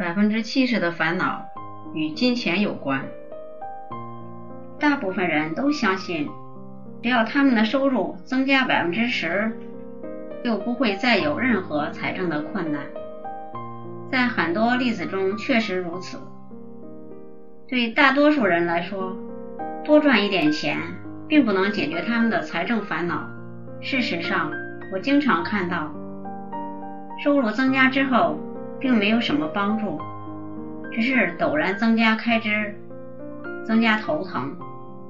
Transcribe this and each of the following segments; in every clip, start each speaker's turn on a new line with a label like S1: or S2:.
S1: 百分之七十的烦恼与金钱有关。大部分人都相信，只要他们的收入增加百分之十，就不会再有任何财政的困难。在很多例子中确实如此。对大多数人来说，多赚一点钱并不能解决他们的财政烦恼。事实上，我经常看到，收入增加之后，并没有什么帮助，只是陡然增加开支，增加头疼，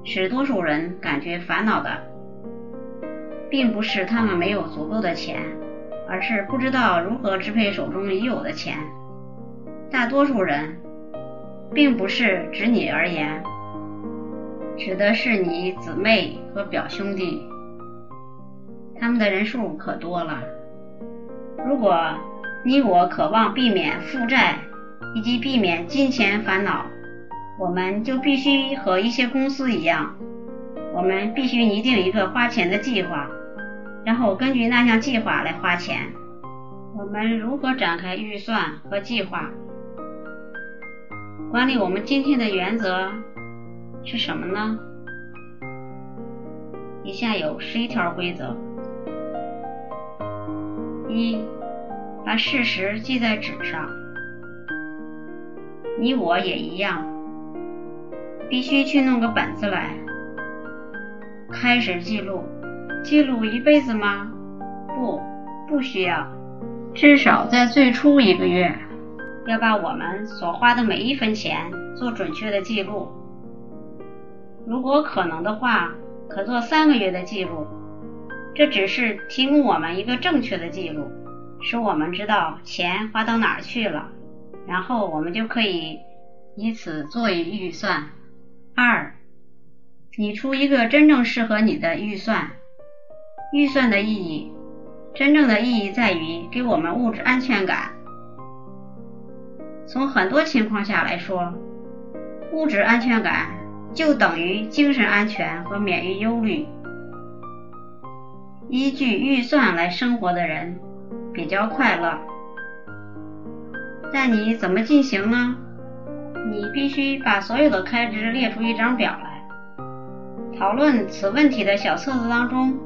S1: 使多数人感觉烦恼的，并不是他们没有足够的钱，而是不知道如何支配手中已有的钱。大多数人，并不是指你而言，指的是你姊妹和表兄弟。他们的人数可多了。如果你我渴望避免负债以及避免金钱烦恼，我们就必须和一些公司一样，我们必须拟定一个花钱的计划，然后根据那项计划来花钱。我们如何展开预算和计划？管理我们今天的原则是什么呢？以下有十一条规则。一，把事实记在纸上。你我也一样，必须去弄个本子来，开始记录。记录一辈子吗？不，不需要。至少在最初一个月，要把我们所花的每一分钱做准确的记录。如果可能的话，可做三个月的记录。这只是提供我们一个正确的记录，使我们知道钱花到哪儿去了，然后我们就可以以此作为预算。二，拟出一个真正适合你的预算。预算的意义，真正的意义在于给我们物质安全感。从很多情况下来说，物质安全感就等于精神安全和免于忧虑。依据预算来生活的人比较快乐，但你怎么进行呢？你必须把所有的开支列出一张表来。讨论此问题的小册子当中，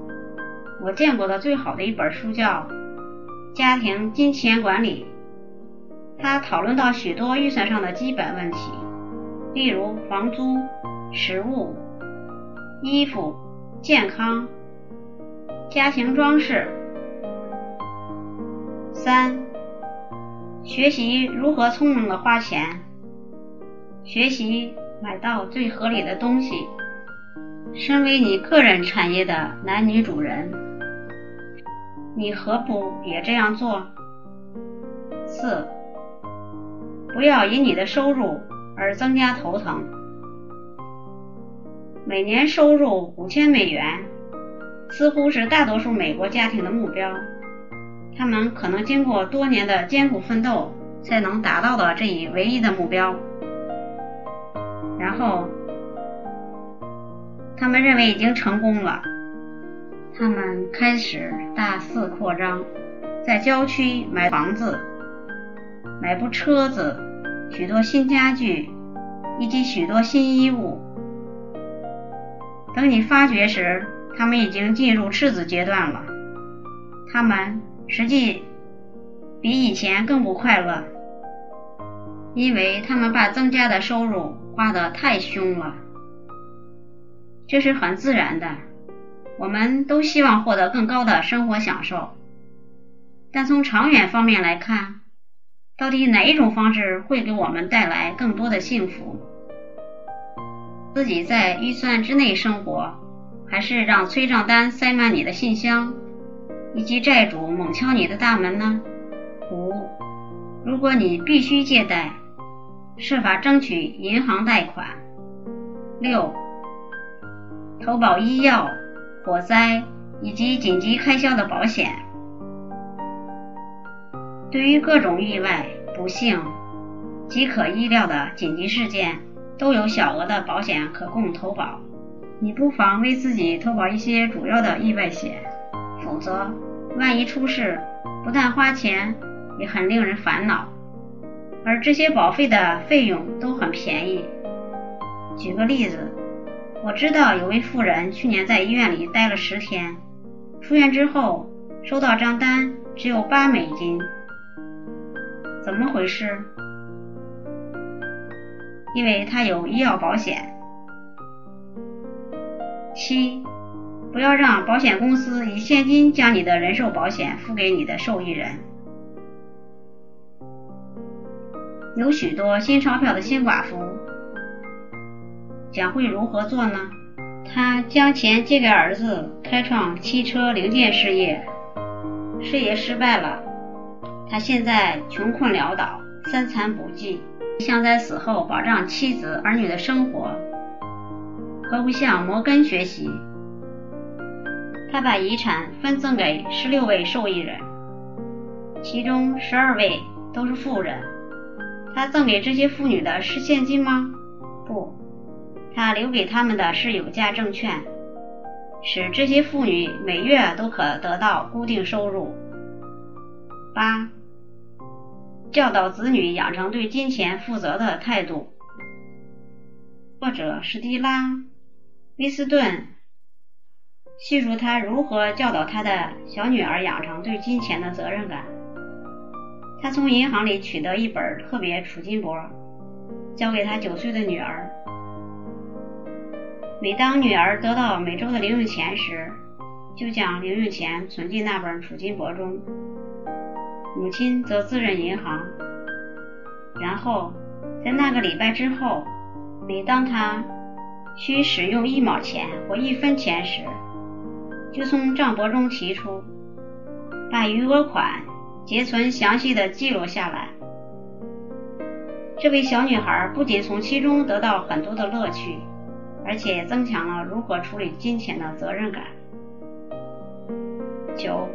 S1: 我见过的最好的一本书叫《家庭金钱管理》，它讨论到许多预算上的基本问题，例如房租、食物、衣服、健康。家庭装饰。三、学习如何聪明的花钱，学习买到最合理的东西。身为你个人产业的男女主人，你何不也这样做？四、不要因你的收入而增加头疼。每年收入五千美元。似乎是大多数美国家庭的目标，他们可能经过多年的艰苦奋斗才能达到的这一唯一的目标。然后，他们认为已经成功了，他们开始大肆扩张，在郊区买房子、买部车子、许多新家具以及许多新衣物。等你发觉时，他们已经进入赤子阶段了，他们实际比以前更不快乐，因为他们把增加的收入花得太凶了。这是很自然的，我们都希望获得更高的生活享受，但从长远方面来看，到底哪一种方式会给我们带来更多的幸福？自己在预算之内生活。还是让催账单塞满你的信箱，以及债主猛敲你的大门呢？五，如果你必须借贷，设法争取银行贷款。六，投保医药、火灾以及紧急开销的保险。对于各种意外、不幸及可意料的紧急事件，都有小额的保险可供投保。你不妨为自己投保一些主要的意外险，否则万一出事，不但花钱，也很令人烦恼。而这些保费的费用都很便宜。举个例子，我知道有位妇人去年在医院里待了十天，出院之后收到账单只有八美金，怎么回事？因为她有医药保险。七，不要让保险公司以现金将你的人寿保险付给你的受益人。有许多新钞票的新寡妇将会如何做呢？她将钱借给儿子，开创汽车零件事业，事业失败了。她现在穷困潦倒，三餐不继，想在死后保障妻子儿女的生活。何不向摩根学习？他把遗产分赠给十六位受益人，其中十二位都是富人。他赠给这些妇女的是现金吗？不，他留给他们的是有价证券，使这些妇女每月都可得到固定收入。八，教导子女养成对金钱负责的态度。作者史蒂拉。威斯顿叙述他如何教导他的小女儿养成对金钱的责任感。他从银行里取得一本特别储金簿，交给他九岁的女儿。每当女儿得到每周的零用钱时，就将零用钱存进那本储金簿中。母亲则自认银行。然后在那个礼拜之后，每当他需使用一毛钱或一分钱时，就从账簿中提出，把余额款结存详细的记录下来。这位小女孩不仅从其中得到很多的乐趣，而且增强了如何处理金钱的责任感。九，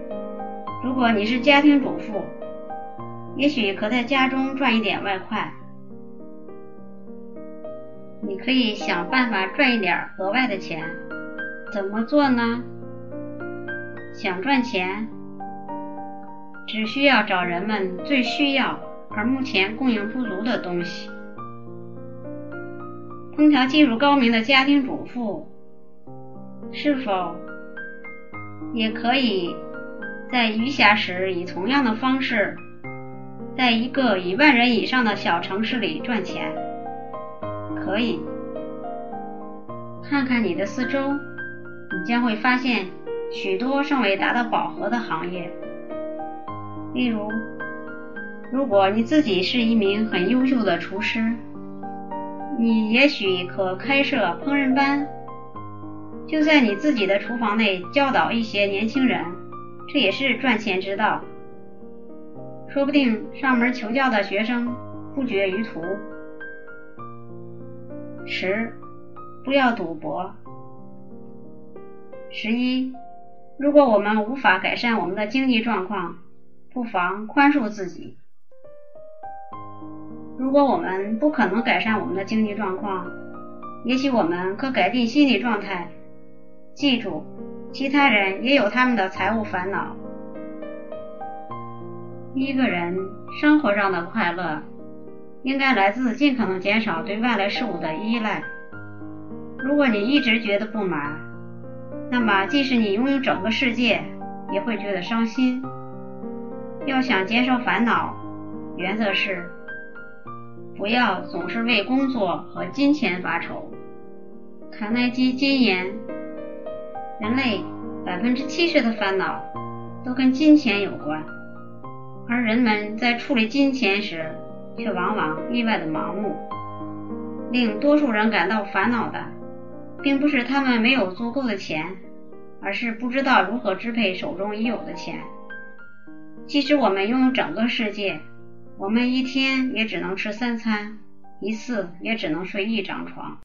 S1: 如果你是家庭主妇，也许可在家中赚一点外快。你可以想办法赚一点额外的钱，怎么做呢？想赚钱，只需要找人们最需要而目前供应不足的东西。烹调技术高明的家庭主妇，是否也可以在余暇时以同样的方式，在一个一万人以上的小城市里赚钱？可以看看你的四周，你将会发现许多尚未达到饱和的行业。例如，如果你自己是一名很优秀的厨师，你也许可开设烹饪班，就在你自己的厨房内教导一些年轻人，这也是赚钱之道。说不定上门求教的学生不绝于途。十，不要赌博。十一，如果我们无法改善我们的经济状况，不妨宽恕自己。如果我们不可能改善我们的经济状况，也许我们可改进心理状态。记住，其他人也有他们的财务烦恼。一个人生活上的快乐。应该来自尽可能减少对外来事物的依赖。如果你一直觉得不满，那么即使你拥有整个世界，也会觉得伤心。要想减少烦恼，原则是不要总是为工作和金钱发愁。卡耐基金言：人类百分之七十的烦恼都跟金钱有关，而人们在处理金钱时，却往往意外的盲目，令多数人感到烦恼的，并不是他们没有足够的钱，而是不知道如何支配手中已有的钱。即使我们拥有整个世界，我们一天也只能吃三餐，一次也只能睡一张床。